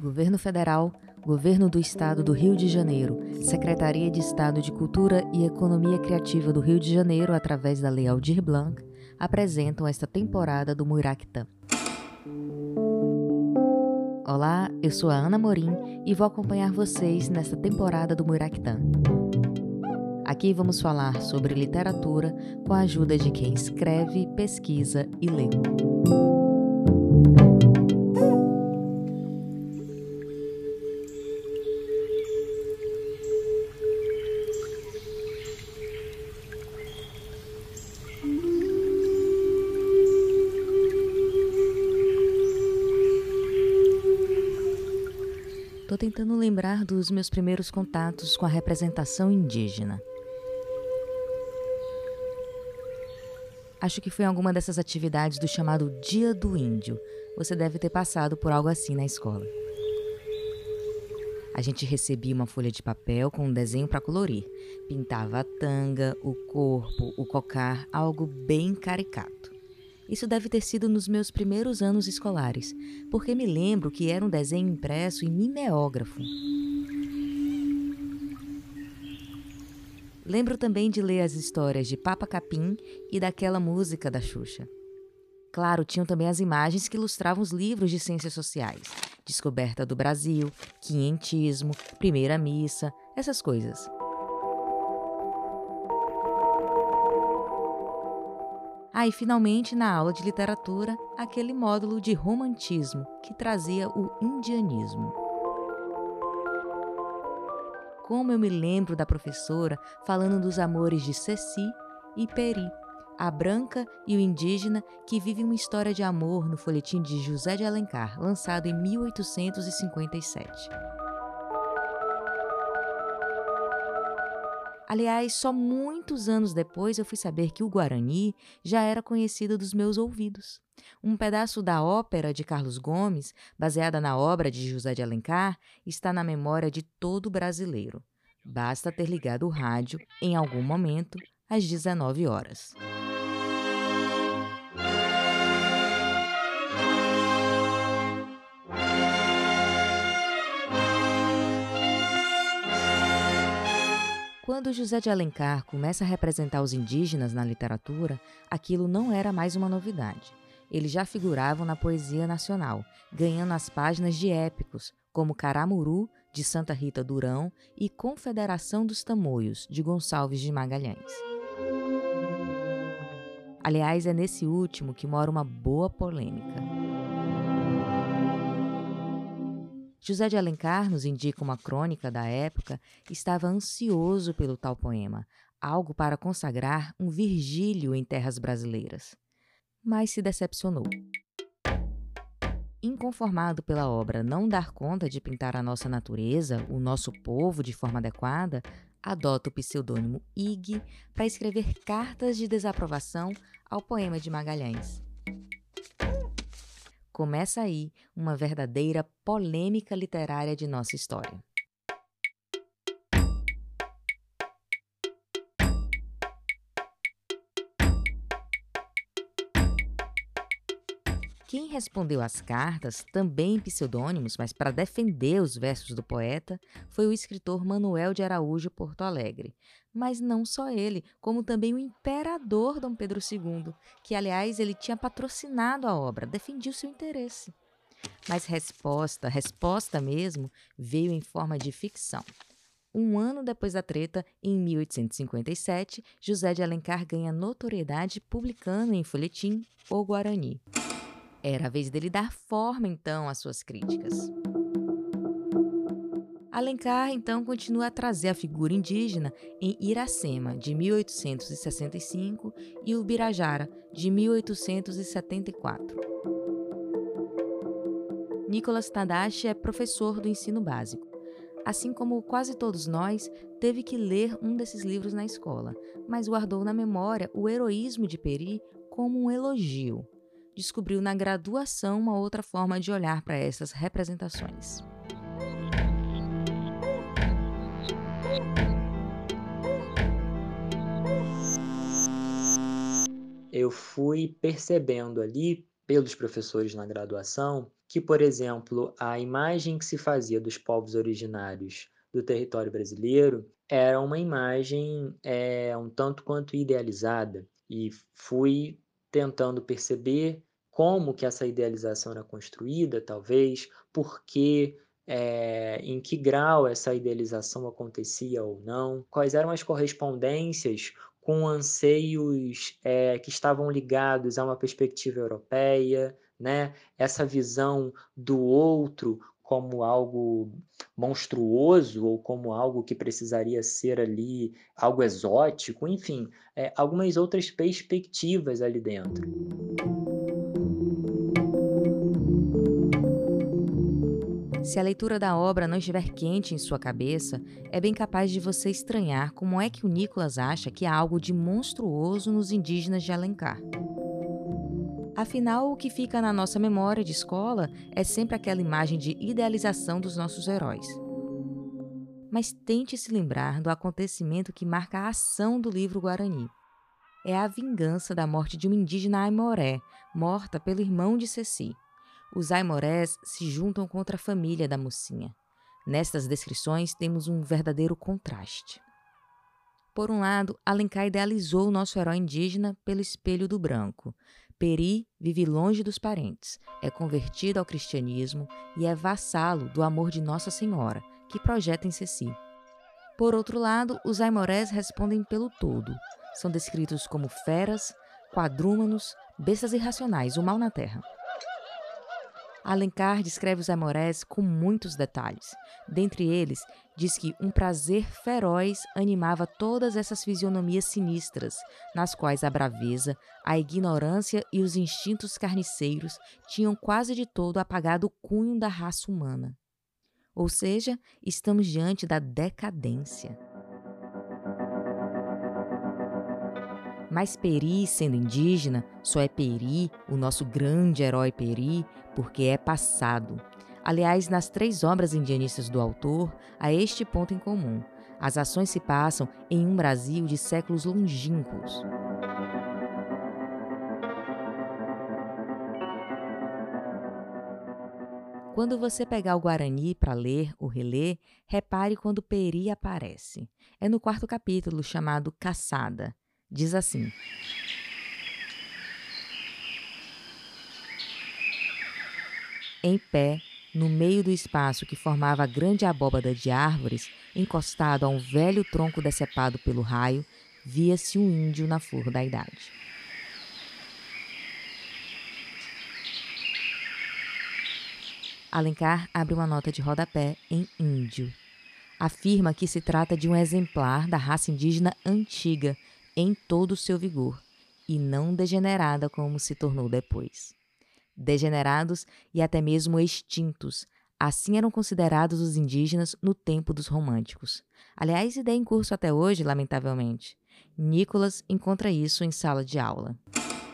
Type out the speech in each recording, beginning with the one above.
Governo Federal, Governo do Estado do Rio de Janeiro, Secretaria de Estado de Cultura e Economia Criativa do Rio de Janeiro, através da Lei Aldir Blanc, apresentam esta temporada do Muiractã. Olá, eu sou a Ana Morim e vou acompanhar vocês nesta temporada do Muiractã. Aqui vamos falar sobre literatura com a ajuda de quem escreve, pesquisa e lê. Tô tentando lembrar dos meus primeiros contatos com a representação indígena. Acho que foi em alguma dessas atividades do chamado Dia do Índio. Você deve ter passado por algo assim na escola. A gente recebia uma folha de papel com um desenho para colorir. Pintava a tanga, o corpo, o cocar, algo bem caricato. Isso deve ter sido nos meus primeiros anos escolares, porque me lembro que era um desenho impresso em mimeógrafo. Lembro também de ler as histórias de Papa Capim e daquela música da Xuxa. Claro, tinham também as imagens que ilustravam os livros de ciências sociais. Descoberta do Brasil, Quinhentismo, Primeira Missa, essas coisas. Ah, finalmente, na aula de literatura, aquele módulo de romantismo que trazia o indianismo. Como eu me lembro da professora falando dos amores de Ceci e Peri, a branca e o indígena que vivem uma história de amor no folhetim de José de Alencar, lançado em 1857. Aliás, só muitos anos depois eu fui saber que o Guarani já era conhecido dos meus ouvidos. Um pedaço da ópera de Carlos Gomes, baseada na obra de José de Alencar, está na memória de todo brasileiro. Basta ter ligado o rádio em algum momento às 19 horas. Quando José de Alencar começa a representar os indígenas na literatura, aquilo não era mais uma novidade. Eles já figuravam na poesia nacional, ganhando as páginas de épicos, como Caramuru, de Santa Rita Durão, e Confederação dos Tamoios, de Gonçalves de Magalhães. Aliás, é nesse último que mora uma boa polêmica. José de Alencar nos indica uma crônica da época, estava ansioso pelo tal poema, algo para consagrar um Virgílio em terras brasileiras. Mas se decepcionou. Inconformado pela obra não dar conta de pintar a nossa natureza, o nosso povo de forma adequada, adota o pseudônimo Ig para escrever cartas de desaprovação ao poema de Magalhães. Começa aí uma verdadeira polêmica literária de nossa história. Quem respondeu às cartas, também em pseudônimos, mas para defender os versos do poeta, foi o escritor Manuel de Araújo Porto Alegre. Mas não só ele, como também o imperador Dom Pedro II, que, aliás, ele tinha patrocinado a obra, defendia o seu interesse. Mas resposta, resposta mesmo, veio em forma de ficção. Um ano depois da treta, em 1857, José de Alencar ganha notoriedade publicando em folhetim O Guarani. Era a vez dele dar forma, então, às suas críticas. Alencar, então, continua a trazer a figura indígena em Iracema, de 1865, e Ubirajara, de 1874. Nicolas Tadashi é professor do ensino básico. Assim como quase todos nós, teve que ler um desses livros na escola, mas guardou na memória o heroísmo de Peri como um elogio descobriu na graduação uma outra forma de olhar para essas representações. Eu fui percebendo ali pelos professores na graduação que, por exemplo, a imagem que se fazia dos povos originários do território brasileiro era uma imagem é, um tanto quanto idealizada e fui tentando perceber como que essa idealização era construída, talvez, por que é, em que grau essa idealização acontecia ou não, quais eram as correspondências com anseios é, que estavam ligados a uma perspectiva europeia, né? essa visão do outro como algo monstruoso ou como algo que precisaria ser ali algo exótico, enfim, é, algumas outras perspectivas ali dentro. Se a leitura da obra não estiver quente em sua cabeça, é bem capaz de você estranhar como é que o Nicolas acha que há algo de monstruoso nos indígenas de Alencar. Afinal, o que fica na nossa memória de escola é sempre aquela imagem de idealização dos nossos heróis. Mas tente se lembrar do acontecimento que marca a ação do livro Guarani. É a vingança da morte de uma indígena Aimoré, morta pelo irmão de Ceci os aimorés se juntam contra a família da mocinha. Nestas descrições temos um verdadeiro contraste. Por um lado, Alencar idealizou o nosso herói indígena pelo espelho do branco. Peri vive longe dos parentes, é convertido ao cristianismo e é vassalo do amor de Nossa Senhora, que projeta em Ceci. Por outro lado, os aimorés respondem pelo todo. São descritos como feras, quadrúmanos, bestas irracionais, o mal na terra. Alencar descreve os amorés com muitos detalhes. Dentre eles, diz que um prazer feroz animava todas essas fisionomias sinistras, nas quais a braveza, a ignorância e os instintos carniceiros tinham quase de todo apagado o cunho da raça humana. Ou seja, estamos diante da decadência. Mas Peri, sendo indígena, só é Peri, o nosso grande herói Peri, porque é passado. Aliás, nas três obras indianistas do autor, há este ponto em comum. As ações se passam em um Brasil de séculos longínquos. Quando você pegar o Guarani para ler ou reler, repare quando Peri aparece. É no quarto capítulo, chamado Caçada. Diz assim: Em pé, no meio do espaço que formava a grande abóbada de árvores, encostado a um velho tronco decepado pelo raio, via-se um índio na flor da idade. Alencar abre uma nota de rodapé em índio. Afirma que se trata de um exemplar da raça indígena antiga, em todo o seu vigor, e não degenerada como se tornou depois. Degenerados e até mesmo extintos, assim eram considerados os indígenas no tempo dos românticos. Aliás, ideia em curso até hoje, lamentavelmente. Nicolas encontra isso em sala de aula.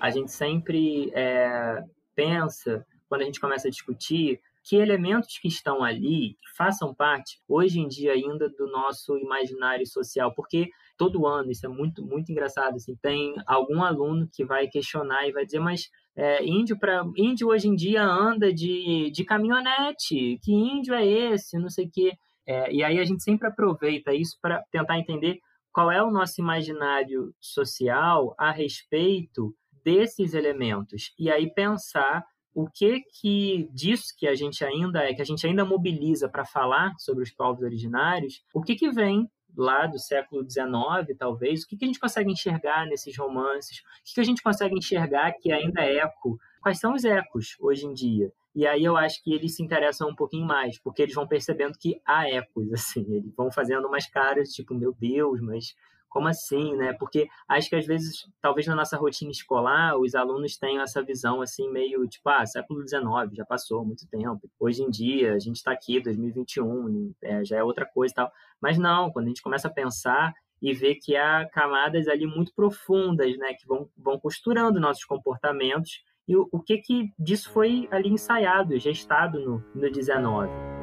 A gente sempre é, pensa, quando a gente começa a discutir, que elementos que estão ali façam parte, hoje em dia ainda, do nosso imaginário social, porque todo ano, isso é muito, muito engraçado, assim, tem algum aluno que vai questionar e vai dizer, mas é, índio, para índio hoje em dia anda de, de caminhonete, que índio é esse, não sei o quê. É, e aí a gente sempre aproveita isso para tentar entender qual é o nosso imaginário social a respeito desses elementos. E aí pensar o que que disso que a gente ainda é, que a gente ainda mobiliza para falar sobre os povos originários, o que que vem lá do século XIX, talvez, o que, que a gente consegue enxergar nesses romances? O que, que a gente consegue enxergar que ainda é eco? Quais são os ecos hoje em dia? E aí eu acho que eles se interessam um pouquinho mais, porque eles vão percebendo que há ecos, assim, eles vão fazendo umas caras, tipo, meu Deus, mas como assim, né? Porque acho que às vezes, talvez na nossa rotina escolar, os alunos tenham essa visão assim meio tipo, ah, século XIX, já passou muito tempo. Hoje em dia, a gente está aqui, 2021, é, já é outra coisa e tal. Mas não, quando a gente começa a pensar e ver que há camadas ali muito profundas, né, que vão, vão costurando nossos comportamentos e o, o que que disso foi ali ensaiado, gestado no, no 19.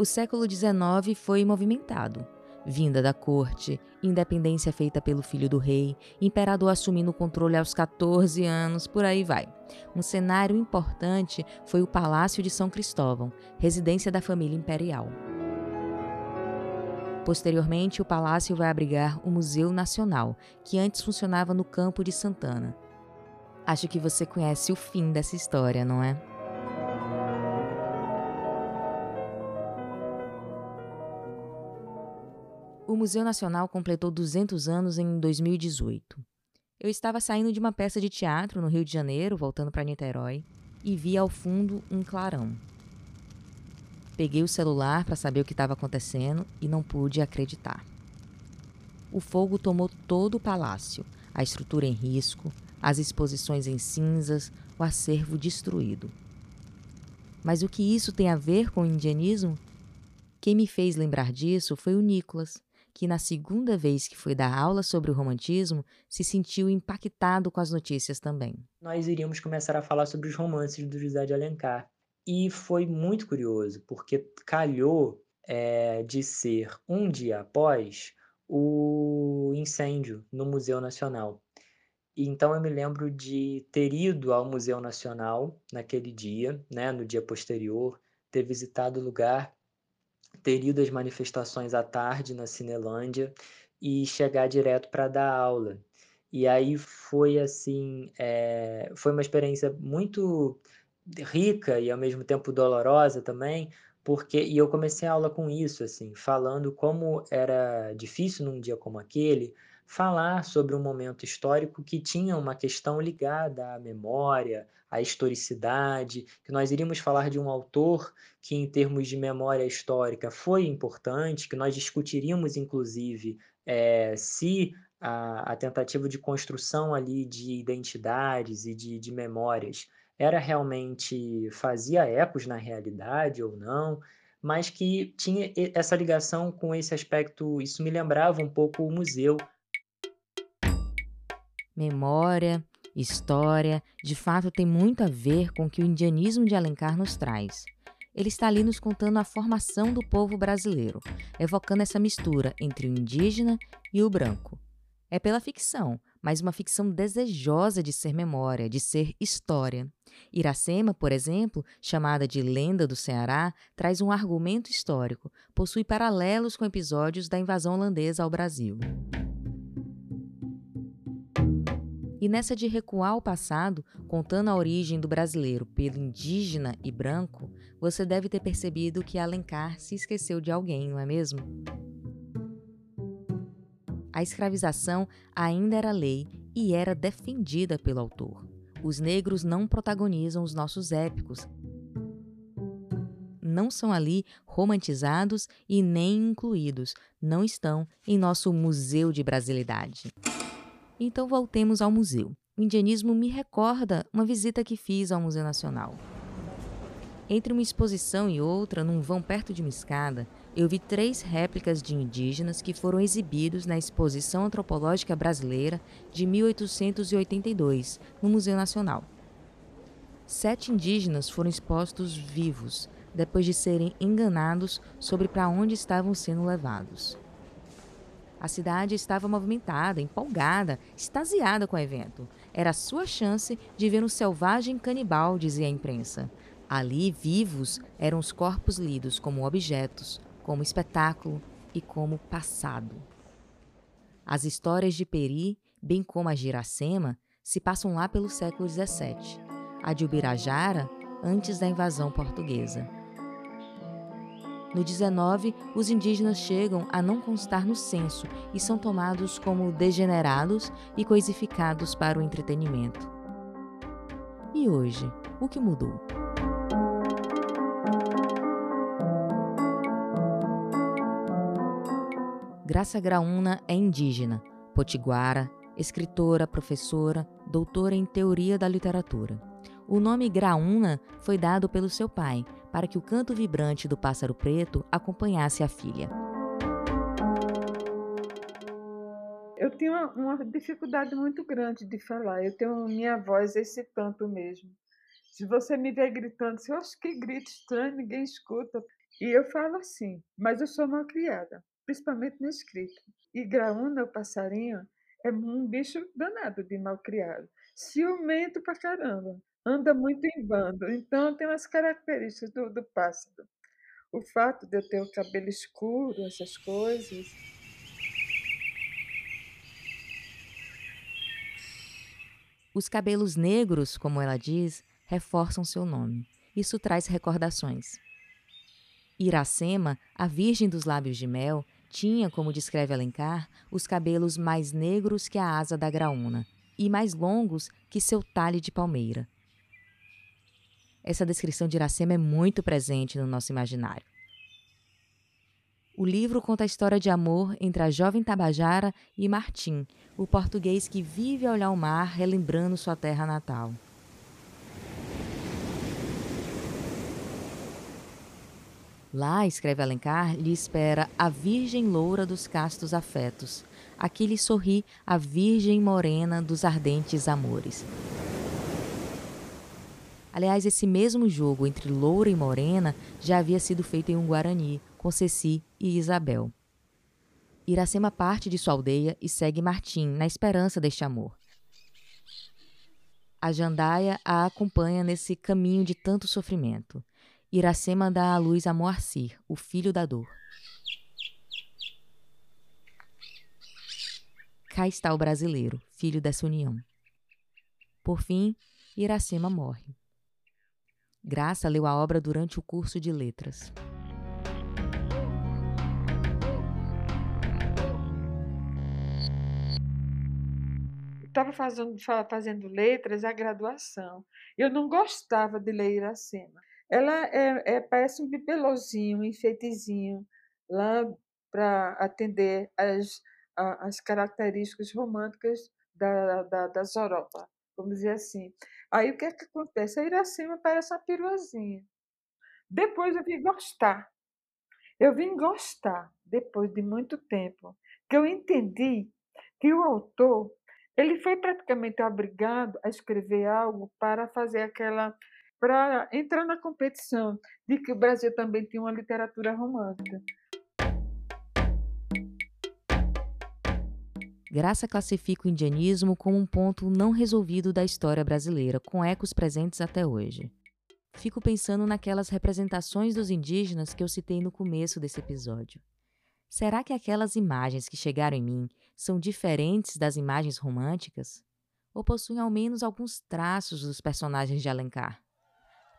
O século XIX foi movimentado. vinda da corte, independência feita pelo filho do rei, imperador assumindo o controle aos 14 anos, por aí vai. Um cenário importante foi o Palácio de São Cristóvão, residência da família imperial. Posteriormente, o palácio vai abrigar o Museu Nacional, que antes funcionava no Campo de Santana. Acho que você conhece o fim dessa história, não é? O Museu Nacional completou 200 anos em 2018. Eu estava saindo de uma peça de teatro no Rio de Janeiro, voltando para Niterói, e vi ao fundo um clarão. Peguei o celular para saber o que estava acontecendo e não pude acreditar. O fogo tomou todo o palácio, a estrutura em risco, as exposições em cinzas, o acervo destruído. Mas o que isso tem a ver com o indianismo? Quem me fez lembrar disso foi o Nicolas, que na segunda vez que foi dar aula sobre o romantismo, se sentiu impactado com as notícias também. Nós iríamos começar a falar sobre os romances do José de Alencar. E foi muito curioso, porque calhou é, de ser um dia após o incêndio no Museu Nacional. Então eu me lembro de ter ido ao Museu Nacional naquele dia, né, no dia posterior, ter visitado o lugar ter ido às manifestações à tarde na Cinelândia e chegar direto para dar aula. E aí foi assim, é, foi uma experiência muito rica e ao mesmo tempo dolorosa também, porque e eu comecei a aula com isso, assim, falando como era difícil num dia como aquele falar sobre um momento histórico que tinha uma questão ligada à memória, à historicidade, que nós iríamos falar de um autor que, em termos de memória histórica, foi importante, que nós discutiríamos, inclusive, é, se a, a, tentativa de construção ali de identidades e de, de memórias era realmente fazia ecos na realidade ou não, mas que tinha essa ligação com esse aspecto, isso me lembrava um pouco o museu memória, história, de fato tem muito a ver com o que o indianismo de Alencar nos traz. Ele está ali nos contando a formação do povo brasileiro, evocando essa mistura entre o indígena e o branco. É pela ficção, mas uma ficção desejosa de ser memória, de ser história. Iracema, por exemplo, chamada de Lenda do Ceará, traz um argumento histórico, possui paralelos com episódios da invasão holandesa ao Brasil. E nessa de recuar ao passado, contando a origem do brasileiro pelo indígena e branco, você deve ter percebido que Alencar se esqueceu de alguém, não é mesmo? A escravização ainda era lei e era defendida pelo autor. Os negros não protagonizam os nossos épicos. Não são ali romantizados e nem incluídos. Não estão em nosso Museu de Brasilidade. Então voltemos ao museu. O indianismo me recorda uma visita que fiz ao Museu Nacional. Entre uma exposição e outra, num vão perto de uma escada, eu vi três réplicas de indígenas que foram exibidos na Exposição Antropológica Brasileira de 1882, no Museu Nacional. Sete indígenas foram expostos vivos, depois de serem enganados sobre para onde estavam sendo levados. A cidade estava movimentada, empolgada, extasiada com o evento. Era a sua chance de ver um selvagem canibal, dizia a imprensa. Ali, vivos, eram os corpos lidos como objetos, como espetáculo e como passado. As histórias de Peri, bem como a Iracema, se passam lá pelo século XVII. A de Ubirajara, antes da invasão portuguesa. No 19, os indígenas chegam a não constar no censo e são tomados como degenerados e coisificados para o entretenimento. E hoje, o que mudou? Graça Graúna é indígena, potiguara, escritora, professora, doutora em teoria da literatura. O nome Graúna foi dado pelo seu pai, para que o canto vibrante do pássaro preto acompanhasse a filha. Eu tenho uma, uma dificuldade muito grande de falar. Eu tenho minha voz esse tanto mesmo. Se você me ver gritando, eu acho que grito estranho, ninguém escuta. E eu falo assim, mas eu sou uma criada. principalmente na escrita. E Graúna, o passarinho, é um bicho danado de mal criado. Ciumento pra caramba. Anda muito em bando. Então tem umas características do, do pássaro. O fato de eu ter o cabelo escuro, essas coisas. Os cabelos negros, como ela diz, reforçam seu nome. Isso traz recordações. Iracema, a virgem dos lábios de mel, tinha, como descreve Alencar, os cabelos mais negros que a asa da graúna e mais longos que seu talhe de palmeira. Essa descrição de Iracema é muito presente no nosso imaginário. O livro conta a história de amor entre a jovem Tabajara e Martim, o português que vive a olhar o mar relembrando sua terra natal. Lá, escreve Alencar, lhe espera a virgem loura dos castos afetos. Aqui lhe sorri a virgem morena dos ardentes amores. Aliás, esse mesmo jogo entre loura e morena já havia sido feito em um Guarani, com Ceci e Isabel. Iracema parte de sua aldeia e segue Martim na esperança deste amor. A Jandaia a acompanha nesse caminho de tanto sofrimento. Iracema dá à luz a Moacir, o filho da dor. Cá está o brasileiro, filho dessa união. Por fim, Iracema morre. Graça leu a obra durante o curso de letras. Estava fazendo, fazendo letras a graduação. Eu não gostava de ler Iracema ela é, é, parece um bibelozinho, um enfeitezinho, lá para atender as, as características românticas da, da, da vamos dizer assim. Aí o que é que acontece? A Iracema parece uma piruazinha. Depois eu vim gostar. Eu vim gostar, depois de muito tempo, que eu entendi que o autor ele foi praticamente obrigado a escrever algo para fazer aquela para entrar na competição de que o Brasil também tinha uma literatura romântica. Graça classifica o indianismo como um ponto não resolvido da história brasileira, com ecos presentes até hoje. Fico pensando naquelas representações dos indígenas que eu citei no começo desse episódio. Será que aquelas imagens que chegaram em mim são diferentes das imagens românticas? Ou possuem ao menos alguns traços dos personagens de Alencar?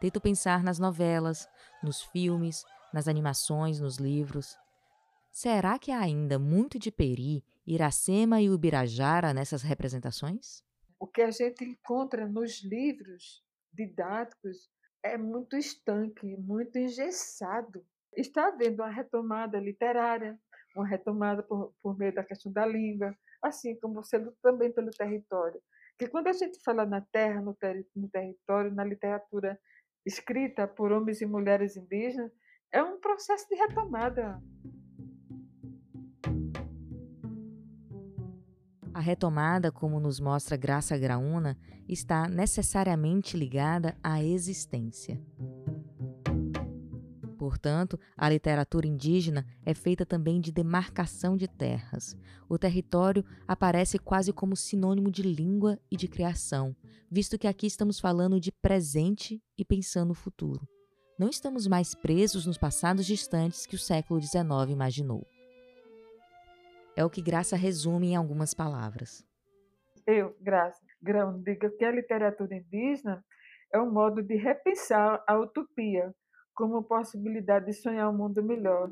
Tento pensar nas novelas, nos filmes, nas animações, nos livros. Será que há ainda muito de Peri, Iracema e Ubirajara nessas representações? O que a gente encontra nos livros didáticos é muito estanque, muito engessado. Está havendo uma retomada literária, uma retomada por, por meio da questão da língua, assim como você também pelo território. Que quando a gente fala na terra, no, ter, no território, na literatura escrita por homens e mulheres indígenas, é um processo de retomada. A retomada, como nos mostra Graça Graúna, está necessariamente ligada à existência. Portanto, a literatura indígena é feita também de demarcação de terras. O território aparece quase como sinônimo de língua e de criação, visto que aqui estamos falando de presente e pensando no futuro. Não estamos mais presos nos passados distantes que o século XIX imaginou. É o que Graça resume em algumas palavras. Eu, Graça, Grão, digo que a literatura indígena é um modo de repensar a utopia como possibilidade de sonhar um mundo melhor.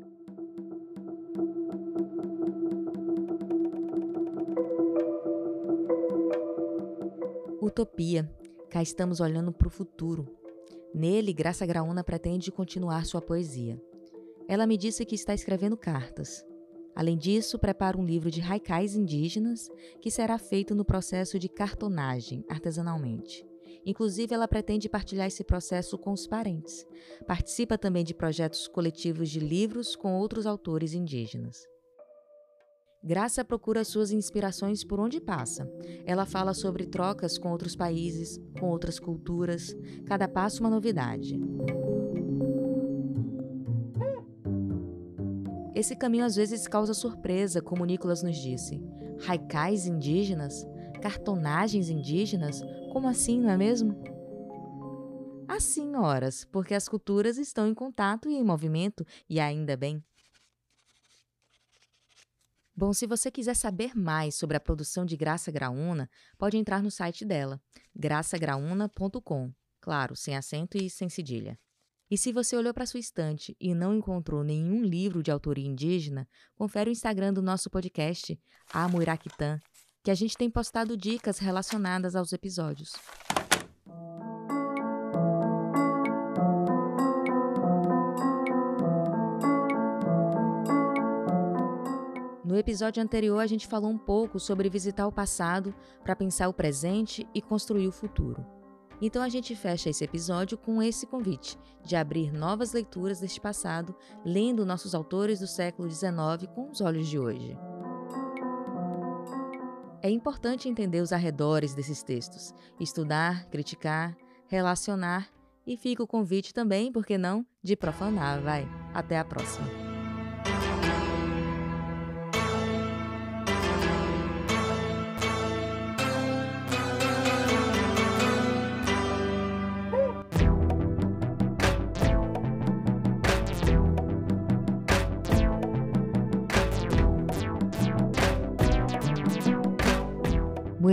Utopia. Cá estamos olhando para o futuro. Nele, Graça Graúna pretende continuar sua poesia. Ela me disse que está escrevendo cartas. Além disso, prepara um livro de haikais indígenas que será feito no processo de cartonagem, artesanalmente. Inclusive, ela pretende partilhar esse processo com os parentes. Participa também de projetos coletivos de livros com outros autores indígenas. Graça procura suas inspirações por onde passa. Ela fala sobre trocas com outros países, com outras culturas, cada passo uma novidade. Esse caminho às vezes causa surpresa, como Nicolas nos disse. Haikais indígenas? Cartonagens indígenas? Como assim, não é mesmo? Assim, horas, porque as culturas estão em contato e em movimento, e ainda bem. Bom, se você quiser saber mais sobre a produção de Graça Graúna, pode entrar no site dela, graçagraúna.com. Claro, sem acento e sem cedilha. E se você olhou para sua estante e não encontrou nenhum livro de autoria indígena, confere o Instagram do nosso podcast, A Muiraquitã, que a gente tem postado dicas relacionadas aos episódios. No episódio anterior, a gente falou um pouco sobre visitar o passado para pensar o presente e construir o futuro. Então a gente fecha esse episódio com esse convite de abrir novas leituras deste passado, lendo nossos autores do século XIX com os olhos de hoje. É importante entender os arredores desses textos, estudar, criticar, relacionar e fica o convite também, por que não, de profanar, vai. Até a próxima.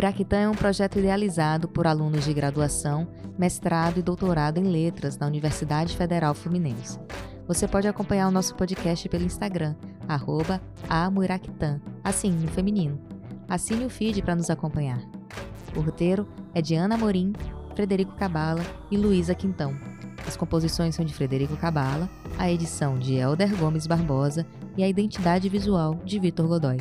Iraquitã é um projeto idealizado por alunos de graduação, mestrado e doutorado em letras na Universidade Federal Fluminense. Você pode acompanhar o nosso podcast pelo Instagram, arroba assim, no feminino. Assine o feed para nos acompanhar. O roteiro é de Ana Morim, Frederico Cabala e Luísa Quintão. As composições são de Frederico Cabala, a edição de Elder Gomes Barbosa e a identidade visual de Vitor Godoy.